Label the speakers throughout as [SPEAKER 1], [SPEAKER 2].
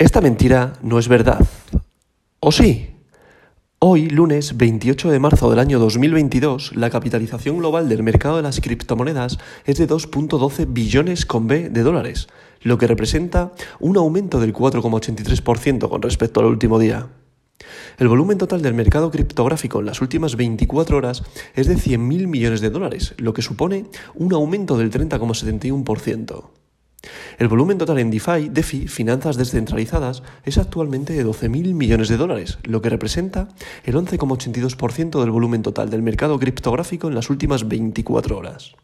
[SPEAKER 1] Esta mentira no es verdad. ¿O sí? Hoy, lunes 28 de marzo del año 2022, la capitalización global del mercado de las criptomonedas es de 2.12 billones con B de dólares, lo que representa un aumento del 4,83% con respecto al último día. El volumen total del mercado criptográfico en las últimas 24 horas es de 100.000 millones de dólares, lo que supone un aumento del 30,71%. El volumen total en DeFi, DeFi, finanzas descentralizadas, es actualmente de 12.000 millones de dólares, lo que representa el 11,82% del volumen total del mercado criptográfico en las últimas 24 horas.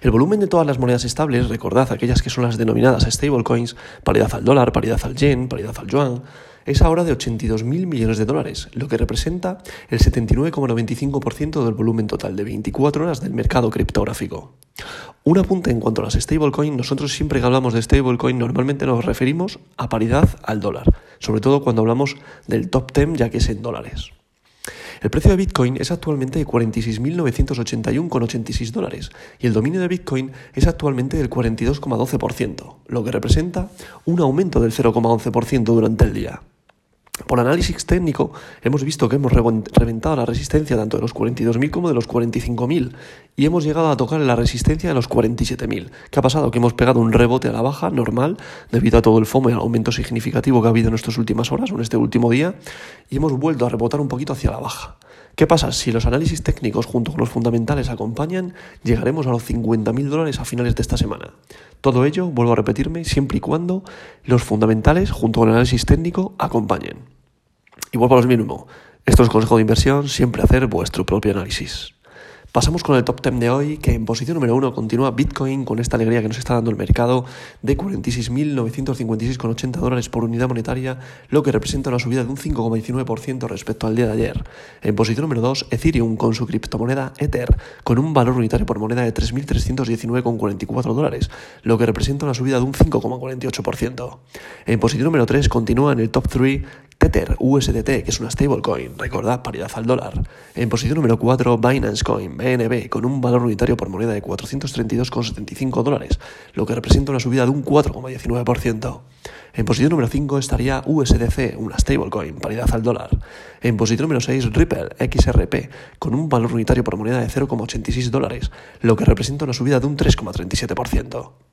[SPEAKER 1] El volumen de todas las monedas estables, recordad aquellas que son las denominadas stablecoins, paridad al dólar, paridad al yen, paridad al yuan, es ahora de 82.000 millones de dólares, lo que representa el 79,95% del volumen total de 24 horas del mercado criptográfico. Un apunte en cuanto a las stablecoins, nosotros siempre que hablamos de stablecoin normalmente nos referimos a paridad al dólar, sobre todo cuando hablamos del top 10 ya que es en dólares. El precio de Bitcoin es actualmente de 46.981,86 dólares y el dominio de Bitcoin es actualmente del 42,12%, lo que representa un aumento del 0,11% durante el día. Por análisis técnico, hemos visto que hemos reventado la resistencia tanto de los 42.000 como de los 45.000 y hemos llegado a tocar la resistencia de los 47.000. ¿Qué ha pasado? Que hemos pegado un rebote a la baja normal debido a todo el FOMO y al aumento significativo que ha habido en estas últimas horas o en este último día y hemos vuelto a rebotar un poquito hacia la baja. ¿Qué pasa? Si los análisis técnicos junto con los fundamentales acompañan, llegaremos a los 50.000 dólares a finales de esta semana. Todo ello, vuelvo a repetirme, siempre y cuando los fundamentales junto con el análisis técnico acompañen. Y vuelvo a los mismos. Esto es consejo de inversión, siempre hacer vuestro propio análisis. Pasamos con el top 10 de hoy, que en posición número 1 continúa Bitcoin con esta alegría que nos está dando el mercado de 46.956,80 dólares por unidad monetaria, lo que representa una subida de un 5,19% respecto al día de ayer. En posición número 2, Ethereum con su criptomoneda Ether, con un valor unitario por moneda de 3.319,44 dólares, lo que representa una subida de un 5,48%. En posición número 3 continúa en el top 3 USDT, que es una stablecoin, recordad, paridad al dólar. En posición número 4, Binance Coin, BNB, con un valor unitario por moneda de 432,75 dólares, lo que representa una subida de un 4,19%. En posición número 5 estaría USDC, una stablecoin, paridad al dólar. En posición número 6, Ripple XRP, con un valor unitario por moneda de 0,86 dólares, lo que representa una subida de un 3,37%.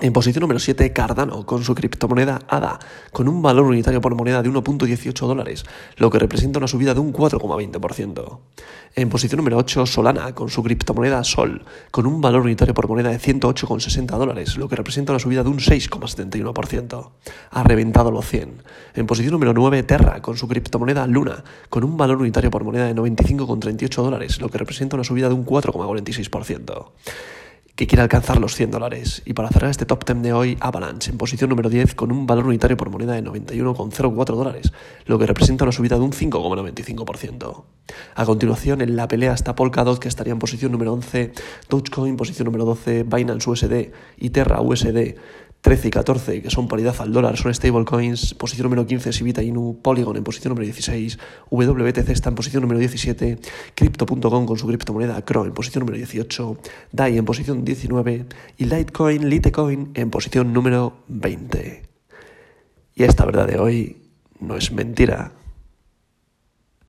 [SPEAKER 1] En posición número 7, Cardano, con su criptomoneda ADA, con un valor unitario por moneda de 1.18 dólares, lo que representa una subida de un 4,20%. En posición número 8, Solana, con su criptomoneda Sol, con un valor unitario por moneda de 108,60 dólares, lo que representa una subida de un 6,71%. Ha reventado los 100. En posición número 9, Terra, con su criptomoneda Luna, con un valor unitario por moneda de 95,38 dólares, lo que representa una subida de un 4,46% que quiere alcanzar los 100 dólares. Y para cerrar este top 10 de hoy, Avalanche en posición número 10 con un valor unitario por moneda de 91,04 dólares, lo que representa una subida de un 5,95%. A continuación, en la pelea está Polkadot, que estaría en posición número 11, Dogecoin, posición número 12, Binance USD y Terra USD 13 y 14, que son paridad al dólar, son stablecoins. Posición número 15, Sivita Inu. Polygon en posición número 16. WTC está en posición número 17. Crypto.com con su criptomoneda Cro en posición número 18. DAI en posición 19. Y Litecoin, Litecoin en posición número 20. Y esta verdad de hoy no es mentira.